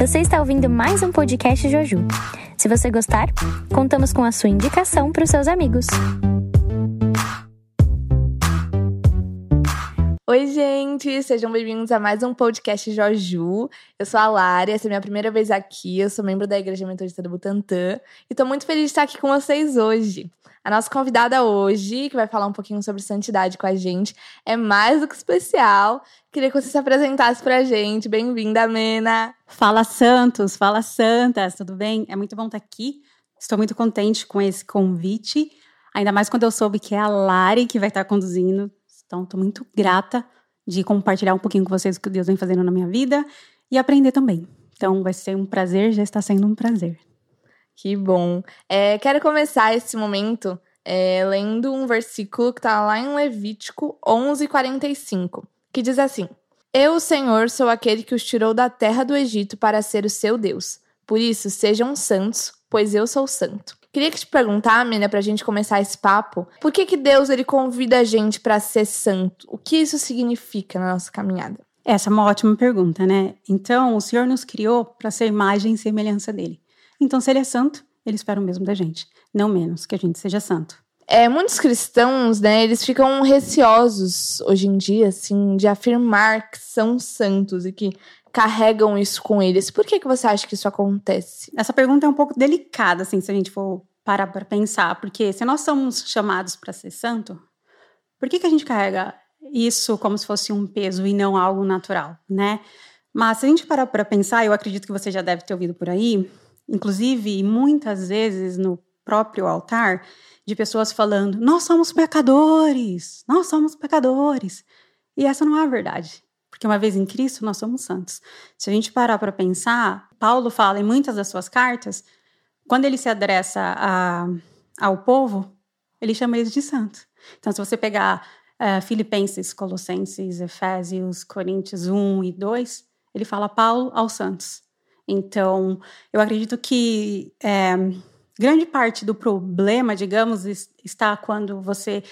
Você está ouvindo mais um podcast Joju. Se você gostar, contamos com a sua indicação para os seus amigos. Oi, gente! Sejam bem-vindos a mais um podcast Joju. Eu sou a Lari, essa é a minha primeira vez aqui. Eu sou membro da Igreja Metodista do Butantã e tô muito feliz de estar aqui com vocês hoje. A nossa convidada hoje, que vai falar um pouquinho sobre santidade com a gente, é mais do que especial. Queria que você se apresentasse pra gente. Bem-vinda, Mena! Fala, Santos! Fala, Santas! Tudo bem? É muito bom estar aqui. Estou muito contente com esse convite, ainda mais quando eu soube que é a Lari que vai estar conduzindo então, estou muito grata de compartilhar um pouquinho com vocês o que Deus vem fazendo na minha vida e aprender também. Então, vai ser um prazer, já está sendo um prazer. Que bom. É, quero começar esse momento é, lendo um versículo que está lá em Levítico 11:45, que diz assim: Eu, Senhor, sou aquele que os tirou da terra do Egito para ser o seu Deus. Por isso, sejam santos, pois eu sou santo. Queria te perguntar, Mina, pra gente começar esse papo, por que que Deus ele convida a gente para ser santo? O que isso significa na nossa caminhada? Essa é uma ótima pergunta, né? Então, o Senhor nos criou para ser imagem e semelhança dele. Então, se ele é santo, ele espera o mesmo da gente, não menos que a gente seja santo. É, muitos cristãos, né, eles ficam receosos hoje em dia, assim, de afirmar que são santos e que carregam isso com eles. Por que, que você acha que isso acontece? Essa pergunta é um pouco delicada, assim, se a gente for parar para pensar, porque se nós somos chamados para ser santo, por que, que a gente carrega isso como se fosse um peso e não algo natural, né? Mas se a gente parar para pensar, eu acredito que você já deve ter ouvido por aí, inclusive muitas vezes no próprio altar, de pessoas falando: nós somos pecadores, nós somos pecadores. E essa não é a verdade. Porque uma vez em Cristo, nós somos santos. Se a gente parar para pensar, Paulo fala em muitas das suas cartas, quando ele se adressa a, ao povo, ele chama eles de santos. Então, se você pegar uh, Filipenses, Colossenses, Efésios, Coríntios 1 e 2, ele fala Paulo aos santos. Então, eu acredito que é, grande parte do problema, digamos, está quando você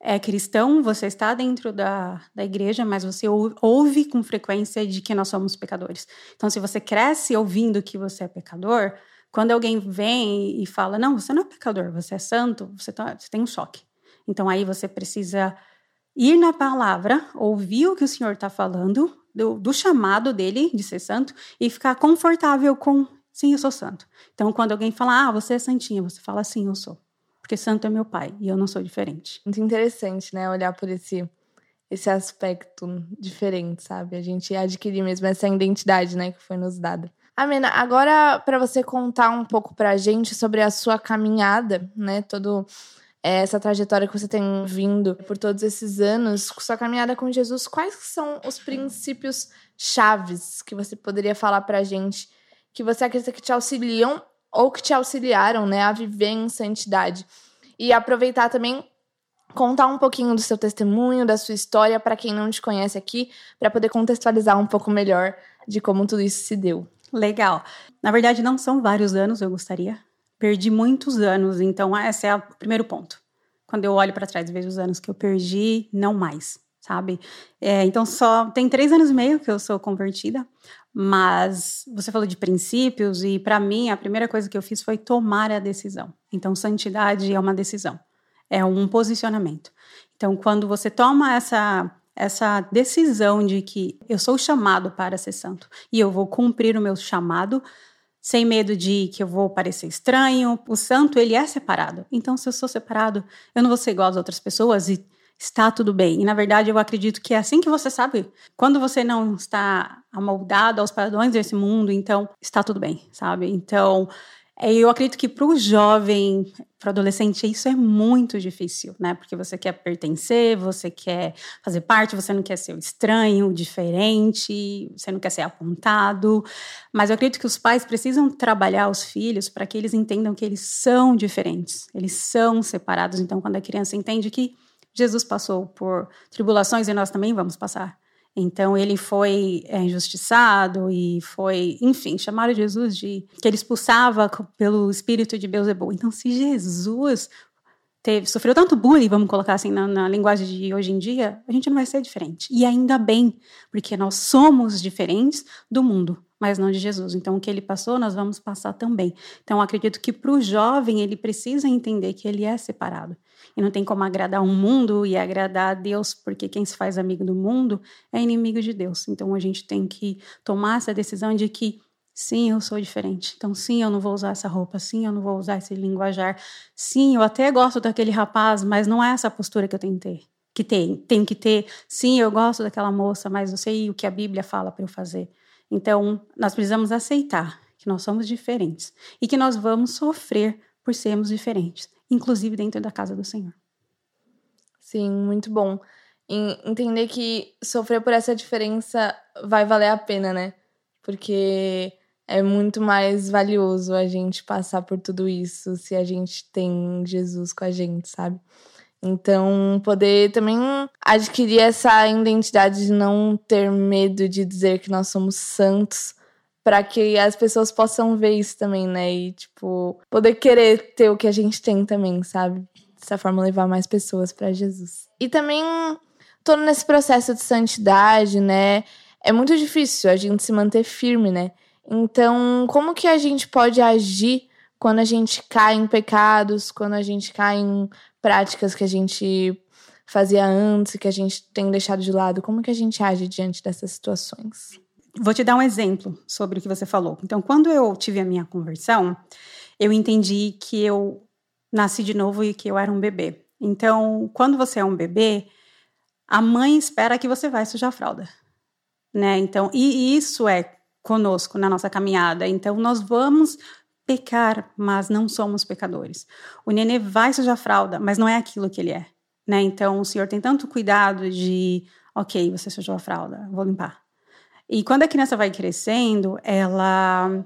é cristão, você está dentro da, da igreja, mas você ouve com frequência de que nós somos pecadores. Então, se você cresce ouvindo que você é pecador, quando alguém vem e fala, não, você não é pecador, você é santo, você, tá, você tem um choque. Então, aí você precisa ir na palavra, ouvir o que o Senhor está falando, do, do chamado dele de ser santo, e ficar confortável com, sim, eu sou santo. Então, quando alguém fala, ah, você é santinha, você fala, sim, eu sou porque santo é meu pai e eu não sou diferente. Muito interessante, né? Olhar por esse esse aspecto diferente, sabe? A gente adquirir mesmo essa identidade, né, que foi nos dada. Amena, agora para você contar um pouco pra gente sobre a sua caminhada, né, todo essa trajetória que você tem vindo por todos esses anos, sua caminhada com Jesus, quais são os princípios chaves que você poderia falar pra gente que você acredita que te auxiliam ou que te auxiliaram, né, a viver em santidade. E aproveitar também contar um pouquinho do seu testemunho, da sua história para quem não te conhece aqui, para poder contextualizar um pouco melhor de como tudo isso se deu. Legal. Na verdade, não são vários anos, eu gostaria. Perdi muitos anos, então esse é o primeiro ponto. Quando eu olho para trás e vejo os anos que eu perdi, não mais, sabe? É, então só tem três anos e meio que eu sou convertida, mas você falou de princípios e para mim a primeira coisa que eu fiz foi tomar a decisão. Então santidade é uma decisão, é um posicionamento. Então quando você toma essa essa decisão de que eu sou chamado para ser santo e eu vou cumprir o meu chamado sem medo de que eu vou parecer estranho. O santo, ele é separado. Então, se eu sou separado, eu não vou ser igual às outras pessoas e está tudo bem. E na verdade eu acredito que é assim que você sabe, quando você não está amoldado aos padrões desse mundo, então está tudo bem, sabe? Então eu acredito que para o jovem, para o adolescente, isso é muito difícil, né? Porque você quer pertencer, você quer fazer parte, você não quer ser o estranho, diferente, você não quer ser apontado. Mas eu acredito que os pais precisam trabalhar os filhos para que eles entendam que eles são diferentes, eles são separados. Então, quando a criança entende que Jesus passou por tribulações e nós também vamos passar. Então ele foi é, injustiçado e foi, enfim, chamaram Jesus de que ele expulsava pelo espírito de Beelzebub. Então se Jesus teve, sofreu tanto bullying, vamos colocar assim na, na, linguagem de hoje em dia, a gente não vai ser diferente. E ainda bem, porque nós somos diferentes do mundo, mas não de Jesus. Então, o que ele passou, nós vamos passar também. Então, acredito que para o jovem, ele precisa entender que ele é separado. E não tem como agradar um mundo e agradar a Deus, porque quem se faz amigo do mundo é inimigo de Deus. Então, a gente tem que tomar essa decisão de que Sim, eu sou diferente. Então, sim, eu não vou usar essa roupa. Sim, eu não vou usar esse linguajar. Sim, eu até gosto daquele rapaz, mas não é essa postura que eu tenho que ter. Que tem, que ter. Sim, eu gosto daquela moça, mas eu sei o que a Bíblia fala para eu fazer. Então, nós precisamos aceitar que nós somos diferentes e que nós vamos sofrer por sermos diferentes, inclusive dentro da casa do Senhor. Sim, muito bom. Entender que sofrer por essa diferença vai valer a pena, né? Porque é muito mais valioso a gente passar por tudo isso se a gente tem Jesus com a gente, sabe? Então, poder também adquirir essa identidade de não ter medo de dizer que nós somos santos, para que as pessoas possam ver isso também, né? E, tipo, poder querer ter o que a gente tem também, sabe? Dessa forma, levar mais pessoas para Jesus. E também, todo nesse processo de santidade, né? É muito difícil a gente se manter firme, né? Então, como que a gente pode agir quando a gente cai em pecados, quando a gente cai em práticas que a gente fazia antes, que a gente tem deixado de lado? Como que a gente age diante dessas situações? Vou te dar um exemplo sobre o que você falou. Então, quando eu tive a minha conversão, eu entendi que eu nasci de novo e que eu era um bebê. Então, quando você é um bebê, a mãe espera que você vai sujar a fralda, né? Então, e isso é conosco na nossa caminhada. Então, nós vamos pecar, mas não somos pecadores. O nenê vai sujar fralda, mas não é aquilo que ele é, né? Então, o Senhor tem tanto cuidado de, ok, você sujou a fralda, vou limpar. E quando a criança vai crescendo, ela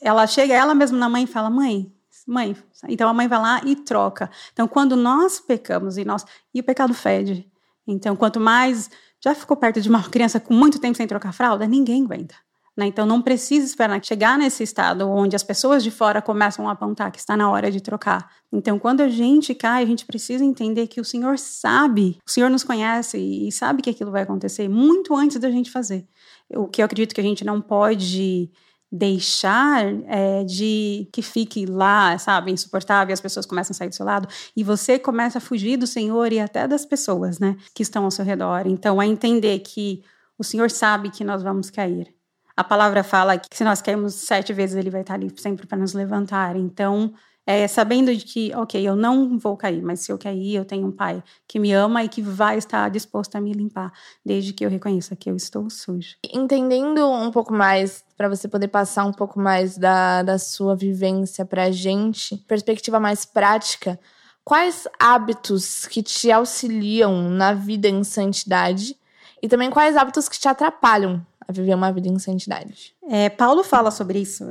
ela chega ela mesma na mãe e fala: "Mãe, mãe". Então a mãe vai lá e troca. Então quando nós pecamos e nós e o pecado fede. Então quanto mais já ficou perto de uma criança com muito tempo sem trocar fralda, ninguém aguenta. Né? Então não precisa esperar chegar nesse estado onde as pessoas de fora começam a apontar que está na hora de trocar. Então quando a gente cai, a gente precisa entender que o Senhor sabe, o Senhor nos conhece e sabe que aquilo vai acontecer muito antes da gente fazer. O que eu acredito que a gente não pode deixar é, de que fique lá, sabe, insuportável, e as pessoas começam a sair do seu lado, e você começa a fugir do Senhor e até das pessoas, né, que estão ao seu redor. Então, é entender que o Senhor sabe que nós vamos cair. A palavra fala que se nós cairmos sete vezes, ele vai estar ali sempre para nos levantar. Então, é, sabendo de que, ok, eu não vou cair, mas se eu cair, eu tenho um pai que me ama e que vai estar disposto a me limpar, desde que eu reconheça que eu estou sujo. Entendendo um pouco mais, para você poder passar um pouco mais da, da sua vivência para a gente, perspectiva mais prática, quais hábitos que te auxiliam na vida em santidade e também quais hábitos que te atrapalham a viver uma vida em santidade. É, Paulo fala sobre isso.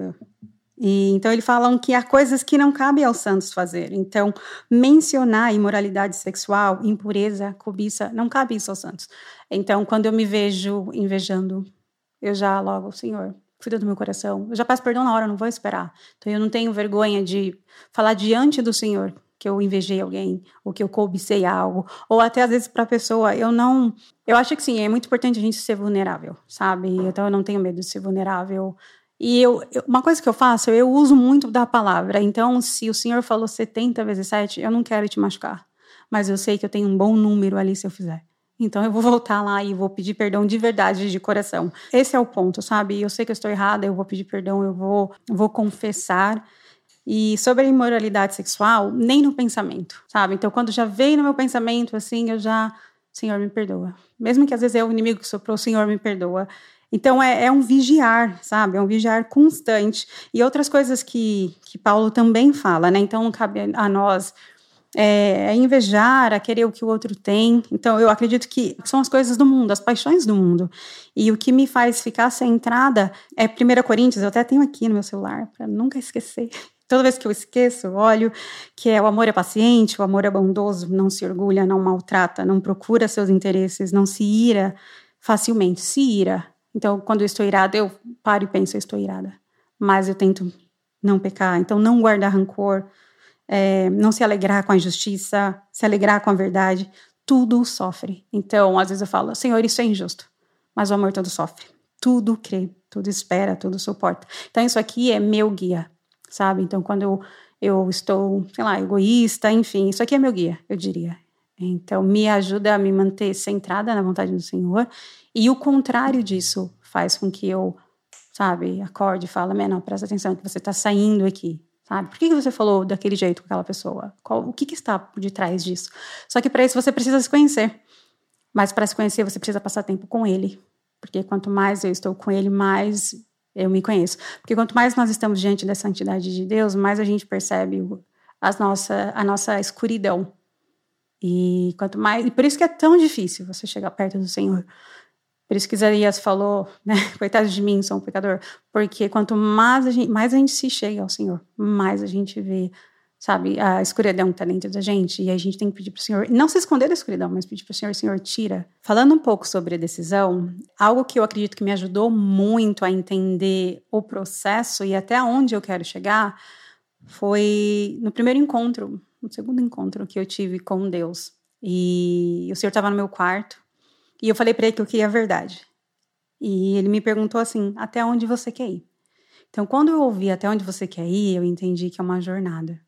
E, então ele fala que há coisas que não cabem aos santos fazer. Então, mencionar imoralidade sexual, impureza, cobiça, não cabe isso aos santos. Então, quando eu me vejo invejando, eu já logo, Senhor, cuida do meu coração. Eu já peço perdão na hora, não vou esperar. Então, eu não tenho vergonha de falar diante do Senhor que eu invejei alguém, ou que eu cobicei algo, ou até às vezes para a pessoa, eu não. Eu acho que sim, é muito importante a gente ser vulnerável, sabe? Então eu não tenho medo de ser vulnerável. E eu, eu, uma coisa que eu faço, eu uso muito da palavra. Então, se o Senhor falou 70 vezes 7, eu não quero te machucar. Mas eu sei que eu tenho um bom número ali se eu fizer. Então eu vou voltar lá e vou pedir perdão de verdade, de coração. Esse é o ponto, sabe? Eu sei que eu estou errada, eu vou pedir perdão, eu vou, vou confessar. E sobre a imoralidade sexual, nem no pensamento, sabe? Então, quando já veio no meu pensamento, assim, eu já, Senhor, me perdoa. Mesmo que às vezes é o inimigo que soprou, o Senhor me perdoa. Então, é, é, um vigiar, sabe? É um vigiar constante. E outras coisas que, que Paulo também fala, né? Então, cabe a nós é, invejar, a querer o que o outro tem. Então, eu acredito que são as coisas do mundo, as paixões do mundo. E o que me faz ficar centrada é 1 Coríntios, eu até tenho aqui no meu celular, para nunca esquecer. Toda vez que eu esqueço, olho que é o amor é paciente, o amor é bondoso, não se orgulha, não maltrata, não procura seus interesses, não se ira facilmente, se ira. Então, quando eu estou irada, eu paro e penso, eu estou irada. Mas eu tento não pecar, então não guardar rancor, é, não se alegrar com a justiça, se alegrar com a verdade, tudo sofre. Então, às vezes eu falo, Senhor, isso é injusto, mas o amor todo sofre. Tudo crê, tudo espera, tudo suporta. Então, isso aqui é meu guia, sabe? Então, quando eu, eu estou, sei lá, egoísta, enfim, isso aqui é meu guia, eu diria. Então, me ajuda a me manter centrada na vontade do Senhor. E o contrário disso faz com que eu, sabe, acorde e fale, não, presta atenção que você está saindo aqui, sabe? Por que, que você falou daquele jeito com aquela pessoa? Qual, o que, que está por detrás disso? Só que para isso você precisa se conhecer. Mas para se conhecer, você precisa passar tempo com ele. Porque quanto mais eu estou com ele, mais eu me conheço. Porque quanto mais nós estamos diante da santidade de Deus, mais a gente percebe as nossa, a nossa escuridão. E quanto mais. E por isso que é tão difícil você chegar perto do Senhor. Por isso que Isaías falou, né? Coitado de mim, sou um pecador. Porque quanto mais a gente, mais a gente se chega ao Senhor, mais a gente vê, sabe, a escuridão está dentro da gente. E a gente tem que pedir para o Senhor, não se esconder da escuridão, mas pedir para o Senhor, Senhor, tira. Falando um pouco sobre a decisão, algo que eu acredito que me ajudou muito a entender o processo e até onde eu quero chegar foi no primeiro encontro, no segundo encontro que eu tive com Deus. E o Senhor estava no meu quarto e eu falei para ele que eu queria a verdade. E ele me perguntou assim: até onde você quer ir? Então, quando eu ouvi até onde você quer ir, eu entendi que é uma jornada.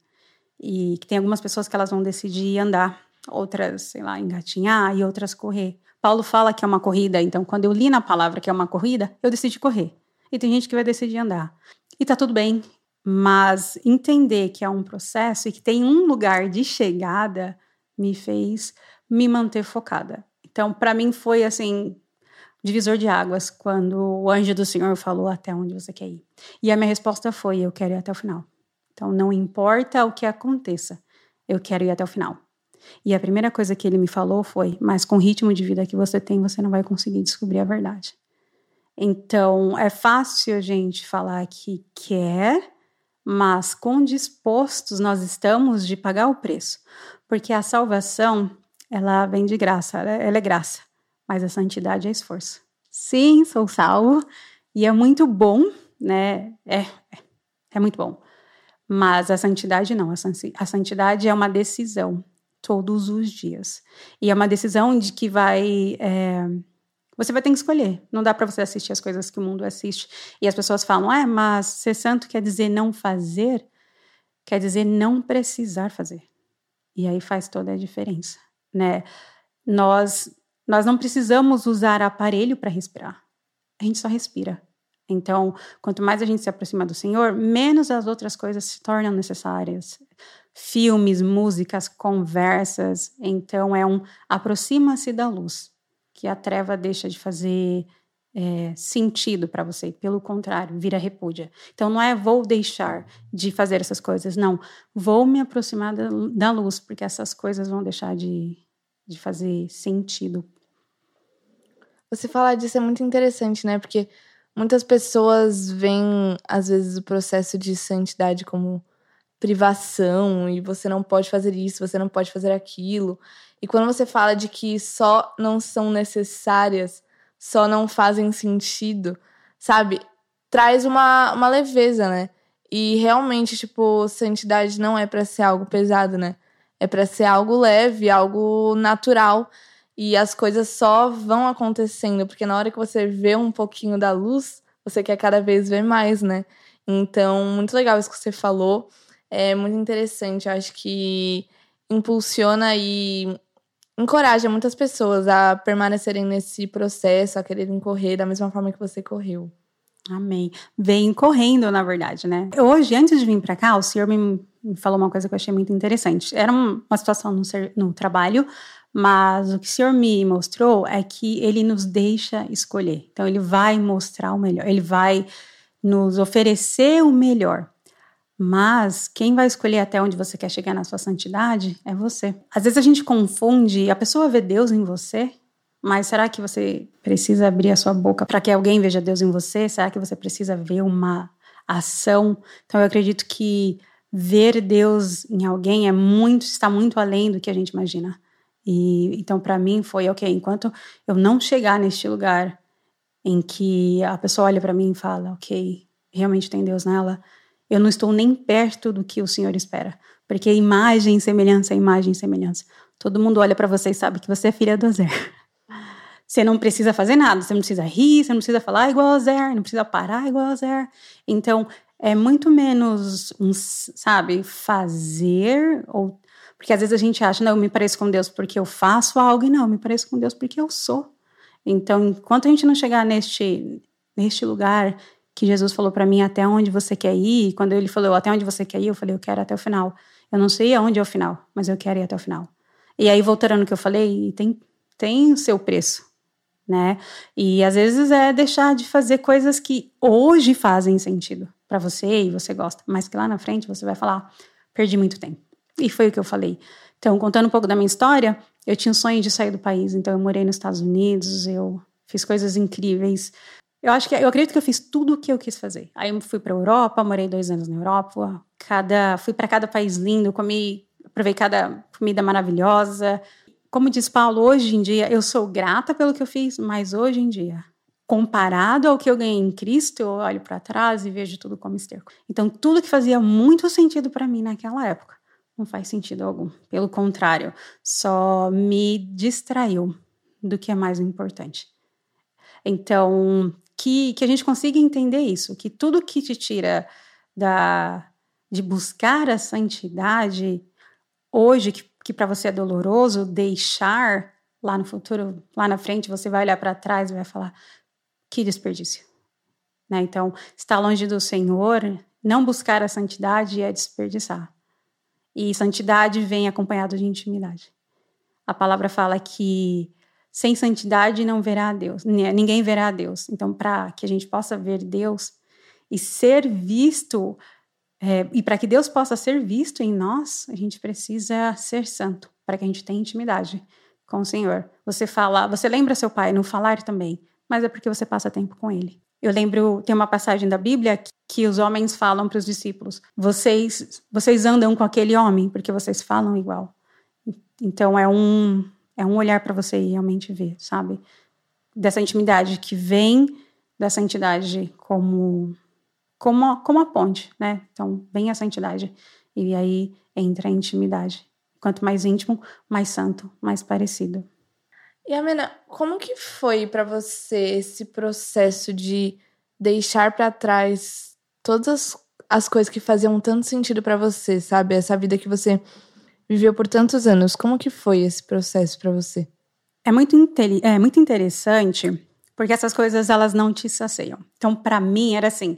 E que tem algumas pessoas que elas vão decidir andar, outras, sei lá, engatinhar e outras correr. Paulo fala que é uma corrida, então quando eu li na palavra que é uma corrida, eu decidi correr. E tem gente que vai decidir andar. E tá tudo bem, mas entender que é um processo e que tem um lugar de chegada me fez me manter focada. Então, para mim foi assim, divisor de águas quando o anjo do Senhor falou até onde você quer ir. E a minha resposta foi: eu quero ir até o final. Então, não importa o que aconteça, eu quero ir até o final. E a primeira coisa que ele me falou foi: mas com o ritmo de vida que você tem, você não vai conseguir descobrir a verdade. Então, é fácil a gente falar que quer, mas com dispostos nós estamos de pagar o preço, porque a salvação ela vem de graça, ela, é graça, mas a santidade é esforço. Sim, sou salvo e é muito bom, né? É, é, é muito bom. Mas a santidade não, a santidade é uma decisão todos os dias. E é uma decisão de que vai. É, você vai ter que escolher. Não dá para você assistir as coisas que o mundo assiste. E as pessoas falam, é, mas ser santo quer dizer não fazer, quer dizer não precisar fazer. E aí faz toda a diferença né? Nós nós não precisamos usar aparelho para respirar. A gente só respira. Então, quanto mais a gente se aproxima do Senhor, menos as outras coisas se tornam necessárias. Filmes, músicas, conversas. Então, é um aproxima-se da luz, que a treva deixa de fazer é, sentido para você. Pelo contrário, vira repúdia. Então, não é vou deixar de fazer essas coisas, não. Vou me aproximar da, da luz, porque essas coisas vão deixar de, de fazer sentido. Você falar disso é muito interessante, né? Porque muitas pessoas veem, às vezes, o processo de santidade como privação e você não pode fazer isso, você não pode fazer aquilo. E quando você fala de que só não são necessárias só não fazem sentido, sabe? Traz uma, uma leveza, né? E realmente, tipo, santidade não é para ser algo pesado, né? É para ser algo leve, algo natural. E as coisas só vão acontecendo, porque na hora que você vê um pouquinho da luz, você quer cada vez ver mais, né? Então, muito legal isso que você falou. É muito interessante. Eu acho que impulsiona e encoraja muitas pessoas a permanecerem nesse processo, a quererem correr da mesma forma que você correu. Amém. Vem correndo, na verdade, né? Hoje, antes de vir para cá, o senhor me, falou uma coisa que eu achei muito interessante. Era uma situação no, no trabalho, mas o que o senhor me mostrou é que ele nos deixa escolher. Então, ele vai mostrar o melhor, ele vai nos oferecer o melhor. Mas quem vai escolher até onde você quer chegar na sua santidade é você. Às vezes a gente confunde, a pessoa vê Deus em você, mas será que você precisa abrir a sua boca para que alguém veja Deus em você? Será que você precisa ver uma ação? Então eu acredito que ver Deus em alguém é muito, está muito além do que a gente imagina. E então para mim foi ok, enquanto eu não chegar neste lugar em que a pessoa olha para mim e fala, ok, realmente tem Deus nela, eu não estou nem perto do que o Senhor espera. Porque imagem, semelhança, imagem, semelhança. Todo mundo olha para você e sabe que você é filha do Azer. Você não precisa fazer nada, você não precisa rir, você não precisa falar igual a Zer, não precisa parar igual a Zer. Então, é muito menos, um, sabe, fazer ou porque às vezes a gente acha, não, eu me pareço com Deus porque eu faço algo e não, eu me pareço com Deus porque eu sou. Então, enquanto a gente não chegar neste neste lugar que Jesus falou para mim até onde você quer ir, quando ele falou até onde você quer ir, eu falei eu quero até o final. Eu não sei aonde é o final, mas eu quero ir até o final. E aí voltando no que eu falei, tem tem o seu preço, né? E às vezes é deixar de fazer coisas que hoje fazem sentido para você e você gosta, mas que lá na frente você vai falar, perdi muito tempo. E foi o que eu falei. Então, contando um pouco da minha história, eu tinha um sonho de sair do país, então eu morei nos Estados Unidos, eu fiz coisas incríveis. Eu acho que eu acredito que eu fiz tudo o que eu quis fazer. Aí eu fui para Europa, morei dois anos na Europa, cada fui para cada país lindo, comi, provei cada comida maravilhosa. Como diz Paulo, hoje em dia eu sou grata pelo que eu fiz, mas hoje em dia, comparado ao que eu ganhei em Cristo, eu olho para trás e vejo tudo como esterco. Então, tudo que fazia muito sentido para mim naquela época não faz sentido algum. Pelo contrário, só me distraiu do que é mais importante. Então, que, que a gente consiga entender isso, que tudo que te tira da de buscar a santidade hoje, que, que para você é doloroso, deixar lá no futuro, lá na frente, você vai olhar para trás e vai falar: que desperdício. Né? Então, estar longe do Senhor, não buscar a santidade é desperdiçar. E santidade vem acompanhado de intimidade. A palavra fala que sem santidade não verá a Deus, ninguém verá a Deus. Então, para que a gente possa ver Deus e ser visto, é, e para que Deus possa ser visto em nós, a gente precisa ser santo, para que a gente tenha intimidade com o Senhor. Você fala, você lembra seu pai no falar também, mas é porque você passa tempo com ele. Eu lembro, tem uma passagem da Bíblia que, que os homens falam para os discípulos: vocês, vocês andam com aquele homem porque vocês falam igual. Então é um é um olhar para você realmente ver, sabe? Dessa intimidade que vem dessa entidade como como como a ponte, né? Então vem essa entidade e aí entra a intimidade. Quanto mais íntimo, mais santo, mais parecido. E Amena, como que foi para você esse processo de deixar para trás todas as, as, coisas que faziam tanto sentido para você, sabe? Essa vida que você viveu por tantos anos. Como que foi esse processo para você? É muito, é muito interessante, porque essas coisas elas não te saciam. Então, para mim era assim,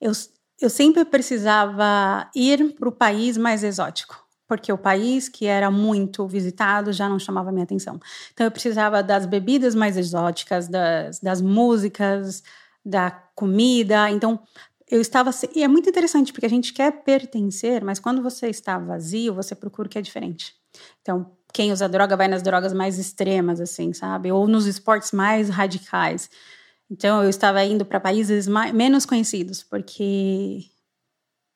eu, eu sempre precisava ir para o país mais exótico porque o país que era muito visitado já não chamava minha atenção. Então eu precisava das bebidas mais exóticas, das, das músicas, da comida. Então eu estava. E é muito interessante, porque a gente quer pertencer, mas quando você está vazio, você procura o que é diferente. Então, quem usa droga vai nas drogas mais extremas, assim, sabe? Ou nos esportes mais radicais. Então, eu estava indo para países mais, menos conhecidos, porque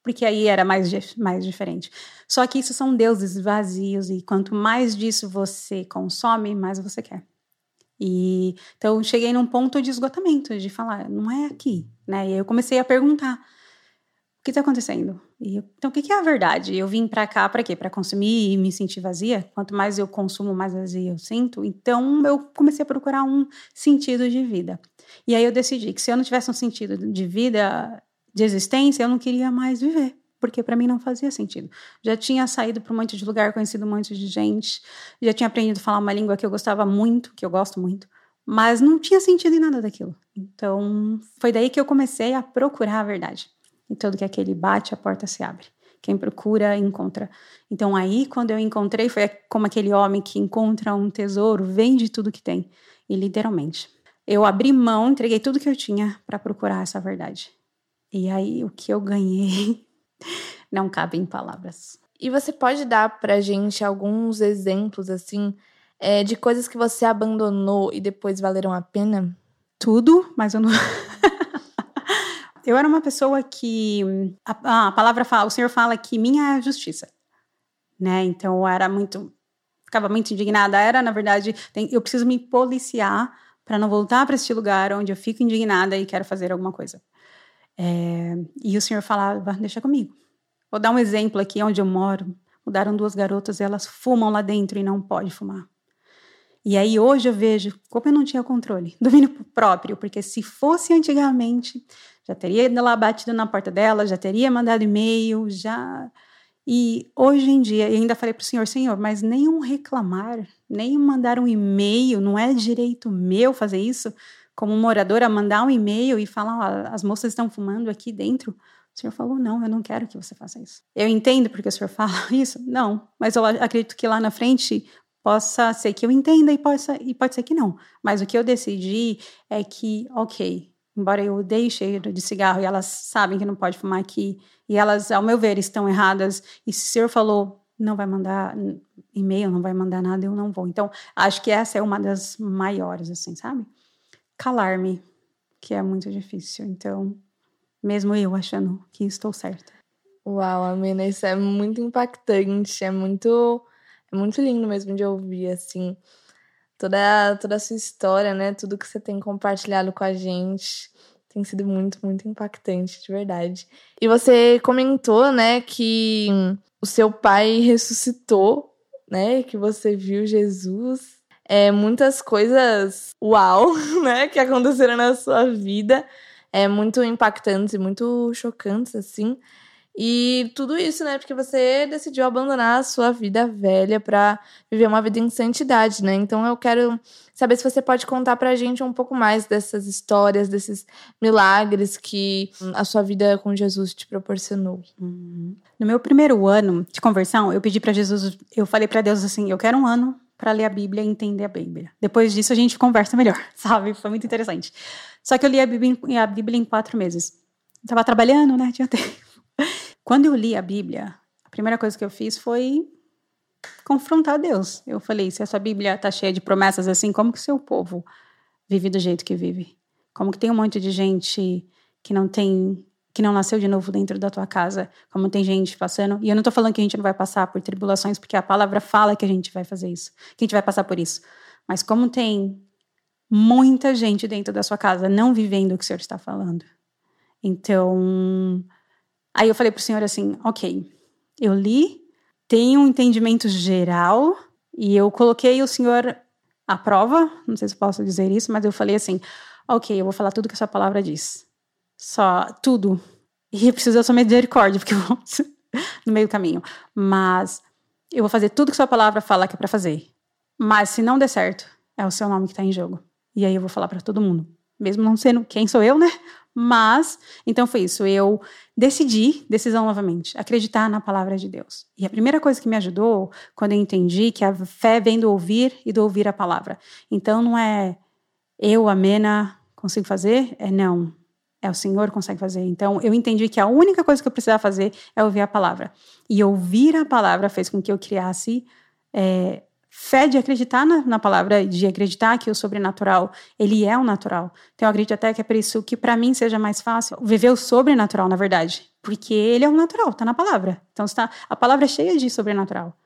porque aí era mais, mais diferente. Só que isso são deuses vazios e quanto mais disso você consome, mais você quer. E então cheguei num ponto de esgotamento, de falar, não é aqui, né? E eu comecei a perguntar, o que está acontecendo? E eu, então o que, que, é a verdade? Eu vim para cá para quê? Para consumir e me sentir vazia? Quanto mais eu consumo, mais vazia eu sinto. Então eu comecei a procurar um sentido de vida. E aí eu decidi que se eu não tivesse um sentido de vida, de existência, eu não queria mais viver, porque para mim não fazia sentido. Já tinha saído para um monte de lugar, conhecido um monte de gente, já tinha aprendido a falar uma língua que eu gostava muito, que eu gosto muito, mas não tinha sentido em nada daquilo. Então, foi daí que eu comecei a procurar a verdade. E todo que aquele bate, a porta se abre. Quem procura, encontra. Então, aí, quando eu encontrei, foi como aquele homem que encontra um tesouro, vende tudo que tem. E literalmente, eu abri mão, entreguei tudo que eu tinha para procurar essa verdade. E aí o que eu ganhei não cabe em palavras. E você pode dar pra gente alguns exemplos assim é, de coisas que você abandonou e depois valeram a pena? Tudo, mas eu não. eu era uma pessoa que a, a, palavra fala, o Senhor fala que minha é a justiça, né? Então eu era muito, ficava muito indignada. Era na verdade, tem, eu preciso me policiar para não voltar para este lugar onde eu fico indignada e quero fazer alguma coisa. É, e o senhor falava, deixa comigo. Vou dar um exemplo aqui onde eu moro. Mudaram duas garotas e elas fumam lá dentro e não pode fumar. E aí hoje eu vejo como eu não tinha controle, domínio próprio, porque se fosse antigamente, já teria ido lá batido na porta dela, já teria mandado e-mail, já. E hoje em dia, eu ainda falei para o senhor, senhor, mas nenhum reclamar, nem mandar um e-mail, não é direito meu fazer isso, como moradora, mandar um e-mail e falar, as moças estão fumando aqui dentro. O senhor falou, não, eu não quero que você faça isso. Eu entendo porque o senhor fala isso? Não, mas eu acredito que lá na frente possa ser que eu entenda e, possa, e pode ser que não. Mas o que eu decidi é que, ok, embora eu odeie cheiro de cigarro e elas sabem que não pode fumar aqui, e elas, ao meu ver, estão erradas, e se o senhor falou, não vai mandar e-mail, não vai mandar nada, eu não vou. Então, acho que essa é uma das maiores, assim, sabe? Calar-me, que é muito difícil. Então, mesmo eu achando que estou certa. Uau, Amina, isso é muito impactante, é muito é muito lindo mesmo de ouvir, assim, toda, toda a sua história, né? Tudo que você tem compartilhado com a gente. Tem sido muito, muito impactante, de verdade. E você comentou, né, que o seu pai ressuscitou, né? Que você viu Jesus. É, muitas coisas uau, né, que aconteceram na sua vida. É muito impactantes e muito chocantes, assim. E tudo isso, né? Porque você decidiu abandonar a sua vida velha para viver uma vida em santidade, né? Então eu quero saber se você pode contar pra gente um pouco mais dessas histórias, desses milagres que a sua vida com Jesus te proporcionou. Uhum. No meu primeiro ano de conversão, eu pedi para Jesus, eu falei para Deus assim: eu quero um ano para ler a Bíblia e entender a Bíblia. Depois disso a gente conversa melhor, sabe? Foi muito interessante. Só que eu li a Bíblia, a Bíblia em quatro meses. Estava trabalhando, né? Tinha tempo. Quando eu li a Bíblia, a primeira coisa que eu fiz foi confrontar Deus. Eu falei: se a sua Bíblia está cheia de promessas assim, como que o seu povo vive do jeito que vive? Como que tem um monte de gente que não tem que não nasceu de novo dentro da tua casa, como tem gente passando. E eu não estou falando que a gente não vai passar por tribulações, porque a palavra fala que a gente vai fazer isso, que a gente vai passar por isso. Mas como tem muita gente dentro da sua casa não vivendo o que o Senhor está falando. Então, Aí eu falei para o senhor assim: ok, eu li, tenho um entendimento geral e eu coloquei o senhor à prova, não sei se posso dizer isso, mas eu falei assim: ok, eu vou falar tudo que a sua palavra diz. Só tudo. E preciso da sua misericórdia, porque eu vou no meio do caminho. Mas eu vou fazer tudo que sua palavra fala que é para fazer. Mas se não der certo, é o seu nome que está em jogo. E aí eu vou falar para todo mundo. Mesmo não sendo quem sou eu, né? Mas, então foi isso. Eu decidi, decisão novamente, acreditar na palavra de Deus. E a primeira coisa que me ajudou, quando eu entendi que a fé vem do ouvir e do ouvir a palavra. Então não é eu, a Mena, consigo fazer? É não. É o Senhor consegue fazer. Então eu entendi que a única coisa que eu precisava fazer é ouvir a palavra. E ouvir a palavra fez com que eu criasse é, fé de acreditar na, na, palavra, de acreditar que o sobrenatural, ele é o natural. Então eu acredito até que é por isso que para mim seja mais fácil viver o sobrenatural, na verdade, porque ele é o natural, tá na palavra. Então está, a palavra é cheia de sobrenatural.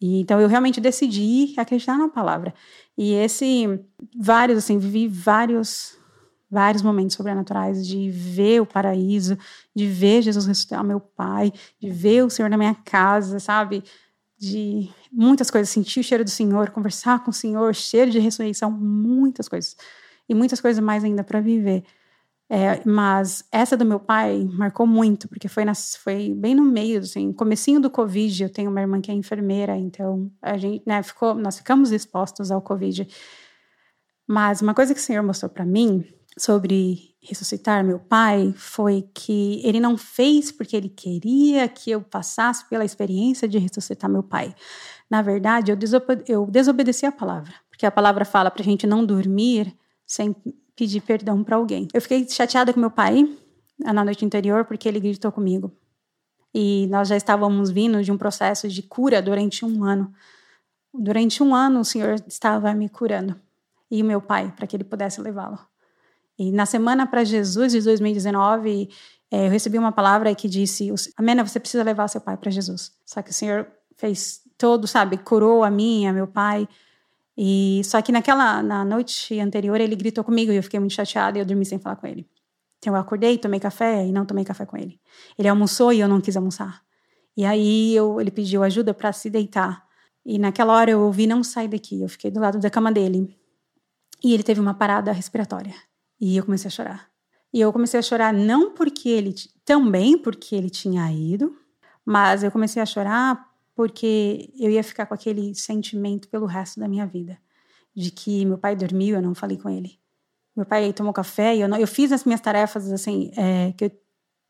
E então eu realmente decidi acreditar na palavra. E esse vários assim, vivi vários vários momentos sobrenaturais de ver o paraíso, de ver Jesus ressuscitar meu pai, de ver o Senhor na minha casa, sabe? de muitas coisas, sentir o cheiro do Senhor, conversar com o Senhor, cheiro de ressurreição, muitas coisas. E muitas coisas mais ainda para viver. É, mas essa do meu pai marcou muito, porque foi, foi bem no meio, assim, comecinho do Covid, eu tenho uma irmã que é enfermeira, então a gente, né, ficou, nós ficamos expostos ao Covid. Mas uma coisa que o Senhor mostrou para mim sobre ressuscitar meu pai foi que ele não fez porque ele queria que eu passasse pela experiência de ressuscitar meu pai. Na verdade, eu, desobede eu desobedeci a palavra, porque a palavra fala para a gente não dormir sem pedir perdão para alguém. Eu fiquei chateada com meu pai na noite anterior porque ele gritou comigo. E nós já estávamos vindo de um processo de cura durante um ano. Durante um ano, o Senhor estava me curando. E o meu pai, para que ele pudesse levá-lo. E na Semana para Jesus de 2019, é, eu recebi uma palavra que disse: Amena, você precisa levar seu pai para Jesus. Só que o Senhor fez todo, sabe, curou a mim, a meu pai. E só que naquela na noite anterior ele gritou comigo e eu fiquei muito chateada e eu dormi sem falar com ele. Então eu acordei, tomei café e não tomei café com ele. Ele almoçou e eu não quis almoçar. E aí eu, ele pediu ajuda para se deitar. E naquela hora eu ouvi não sai daqui. Eu fiquei do lado da cama dele. E ele teve uma parada respiratória. E eu comecei a chorar. E eu comecei a chorar não porque ele também porque ele tinha ido, mas eu comecei a chorar porque eu ia ficar com aquele sentimento pelo resto da minha vida, de que meu pai dormiu, eu não falei com ele. Meu pai tomou café e eu não, eu fiz as minhas tarefas assim é, que eu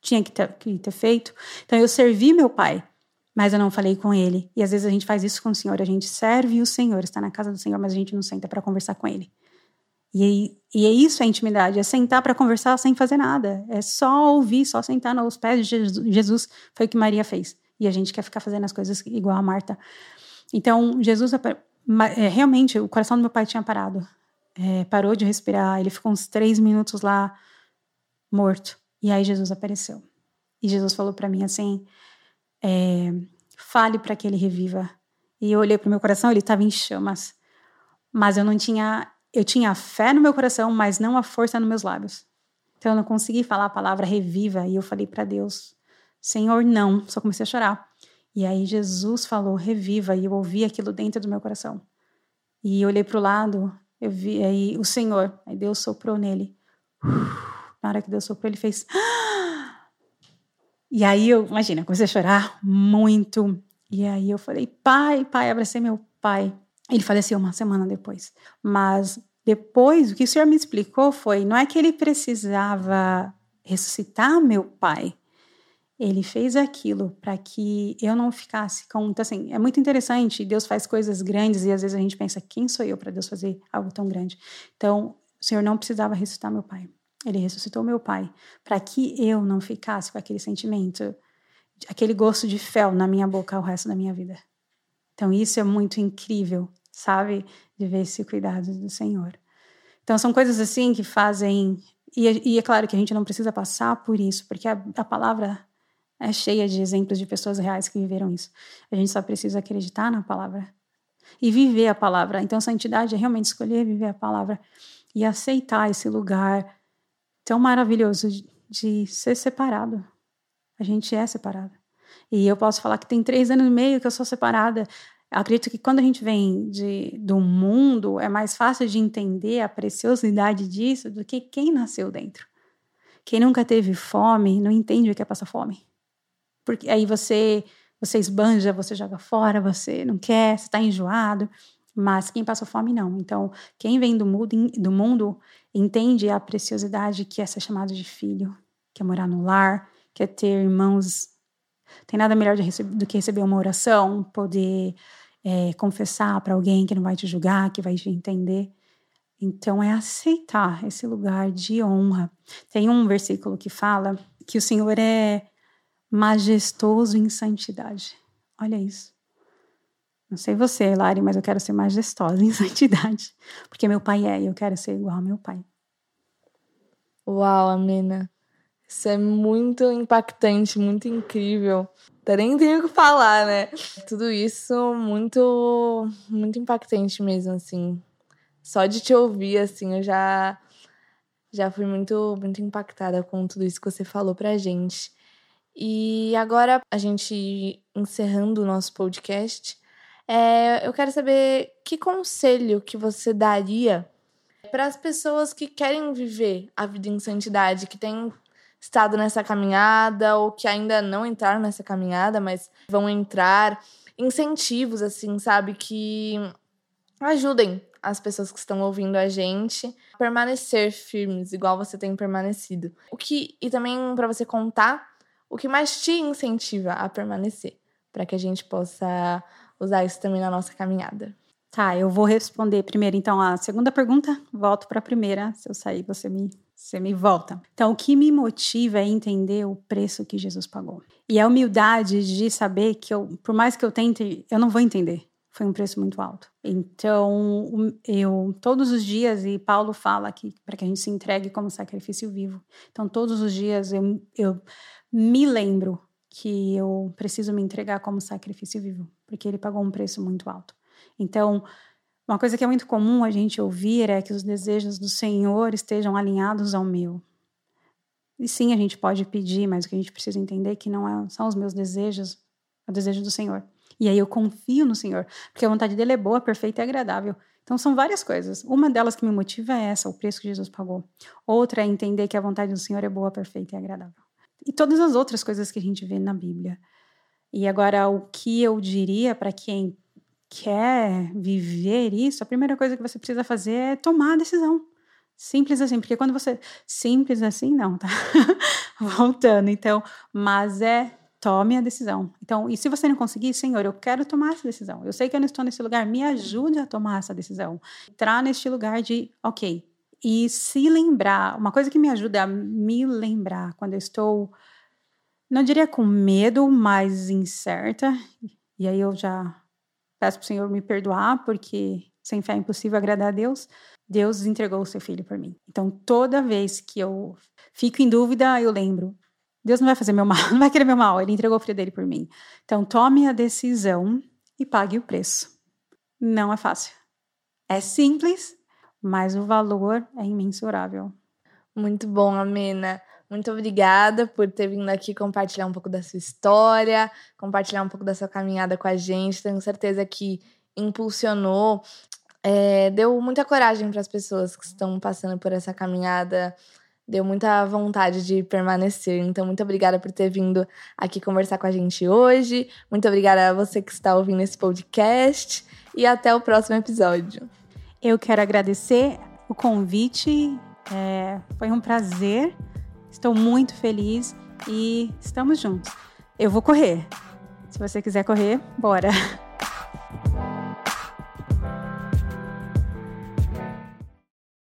tinha que ter, que ter feito. Então eu servi meu pai, mas eu não falei com ele. E às vezes a gente faz isso com o Senhor, a gente serve o Senhor, está na casa do Senhor, mas a gente não senta para conversar com ele. E, e é isso a intimidade, é sentar para conversar sem fazer nada. É só ouvir, só sentar nos pés de Jesus. Foi o que Maria fez. E a gente quer ficar fazendo as coisas igual a Marta. Então, Jesus, é, realmente, o coração do meu pai tinha parado. É, parou de respirar, ele ficou uns três minutos lá, morto. E aí Jesus apareceu. E Jesus falou para mim assim: é, fale para que ele reviva. E eu olhei para o meu coração, ele estava em chamas. Mas eu não tinha eu tinha fé no meu coração, mas não a força nos meus lábios. Então eu não consegui falar a palavra reviva e eu falei para Deus, Senhor, não. Só comecei a chorar. E aí Jesus falou reviva e eu ouvi aquilo dentro do meu coração. E eu olhei para o lado, eu vi aí o Senhor, aí Deus soprou nele. Na hora que Deus soprou, ele fez. E aí eu, imagina, comecei a chorar muito. E aí eu falei, pai, pai, abracei meu pai. Ele faleceu uma semana depois. Mas depois, o que o senhor me explicou foi: não é que ele precisava ressuscitar meu pai. Ele fez aquilo para que eu não ficasse com. Então, assim, é muito interessante. Deus faz coisas grandes e às vezes a gente pensa: quem sou eu para Deus fazer algo tão grande? Então, o Senhor não precisava ressuscitar meu pai. Ele ressuscitou meu pai para que eu não ficasse com aquele sentimento, aquele gosto de fel na minha boca o resto da minha vida. Então, isso é muito incrível sabe? De ver esse cuidado do Senhor. Então, são coisas assim que fazem. E, e é claro que a gente não precisa passar por isso, porque a, a palavra é cheia de exemplos de pessoas reais que viveram isso. A gente só precisa acreditar na palavra e viver a palavra. Então, santidade é realmente escolher viver a palavra e aceitar esse lugar tão maravilhoso de, de ser separado. A gente é separado. E eu posso falar que tem três anos e meio que eu sou separada. Eu acredito que quando a gente vem de, do mundo, é mais fácil de entender a preciosidade disso do que quem nasceu dentro. Quem nunca teve fome não entende o que é passar fome. Porque aí você você esbanja, você joga fora, você não quer, você está enjoado. Mas quem passou fome não. Então, quem vem do mundo, do mundo entende a preciosidade que é ser chamado de filho, que é morar no lar, que é ter irmãos. Tem nada melhor do que receber uma oração, poder é, confessar para alguém que não vai te julgar, que vai te entender. Então, é aceitar esse lugar de honra. Tem um versículo que fala que o Senhor é majestoso em santidade. Olha isso. Não sei você, Lari, mas eu quero ser majestosa em santidade. Porque meu pai é e eu quero ser igual ao meu pai. Uau, Amina. Isso é muito impactante, muito incrível. Até nem tenho o que falar, né? Tudo isso muito, muito impactante mesmo, assim. Só de te ouvir, assim, eu já, já fui muito, muito impactada com tudo isso que você falou pra gente. E agora, a gente encerrando o nosso podcast, é, eu quero saber que conselho que você daria para as pessoas que querem viver a vida em santidade, que têm estado nessa caminhada ou que ainda não entraram nessa caminhada, mas vão entrar. Incentivos, assim, sabe? Que ajudem as pessoas que estão ouvindo a gente a permanecer firmes, igual você tem permanecido. O que e também para você contar o que mais te incentiva a permanecer, para que a gente possa usar isso também na nossa caminhada. Tá, eu vou responder primeiro então a segunda pergunta, volto para a primeira. Se eu sair, você me você me volta. Então, o que me motiva é entender o preço que Jesus pagou. E a humildade de saber que eu, por mais que eu tente, eu não vou entender. Foi um preço muito alto. Então, eu todos os dias e Paulo fala que para que a gente se entregue como sacrifício vivo. Então, todos os dias eu, eu me lembro que eu preciso me entregar como sacrifício vivo, porque ele pagou um preço muito alto. Então, uma coisa que é muito comum a gente ouvir é que os desejos do Senhor estejam alinhados ao meu. E sim, a gente pode pedir, mas o que a gente precisa entender é que não é, são os meus desejos, é o desejo do Senhor. E aí eu confio no Senhor, porque a vontade dele é boa, perfeita e agradável. Então são várias coisas. Uma delas que me motiva é essa, o preço que Jesus pagou. Outra é entender que a vontade do Senhor é boa, perfeita e agradável. E todas as outras coisas que a gente vê na Bíblia. E agora o que eu diria para quem quer viver isso, a primeira coisa que você precisa fazer é tomar a decisão. Simples assim, porque quando você. Simples assim, não, tá? Voltando, então. Mas é tome a decisão. Então, e se você não conseguir, Senhor, eu quero tomar essa decisão. Eu sei que eu não estou nesse lugar, me ajude a tomar essa decisão. Entrar neste lugar de, ok. E se lembrar, uma coisa que me ajuda a me lembrar quando eu estou, não diria com medo, mas incerta, e aí eu já peço para o Senhor me perdoar, porque sem fé é impossível agradar a Deus. Deus entregou o seu filho por mim. Então, toda vez que eu fico em dúvida, eu lembro: Deus não vai fazer meu mal, não vai querer meu mal, ele entregou o filho dele por mim. Então, tome a decisão e pague o preço. Não é fácil. É simples, mas o valor é imensurável. Muito bom, Amena. Muito obrigada por ter vindo aqui compartilhar um pouco da sua história, compartilhar um pouco da sua caminhada com a gente. Tenho certeza que impulsionou, é, deu muita coragem para as pessoas que estão passando por essa caminhada, deu muita vontade de permanecer. Então, muito obrigada por ter vindo aqui conversar com a gente hoje. Muito obrigada a você que está ouvindo esse podcast e até o próximo episódio. Eu quero agradecer o convite, é, foi um prazer. Estou muito feliz e estamos juntos. Eu vou correr. Se você quiser correr, bora!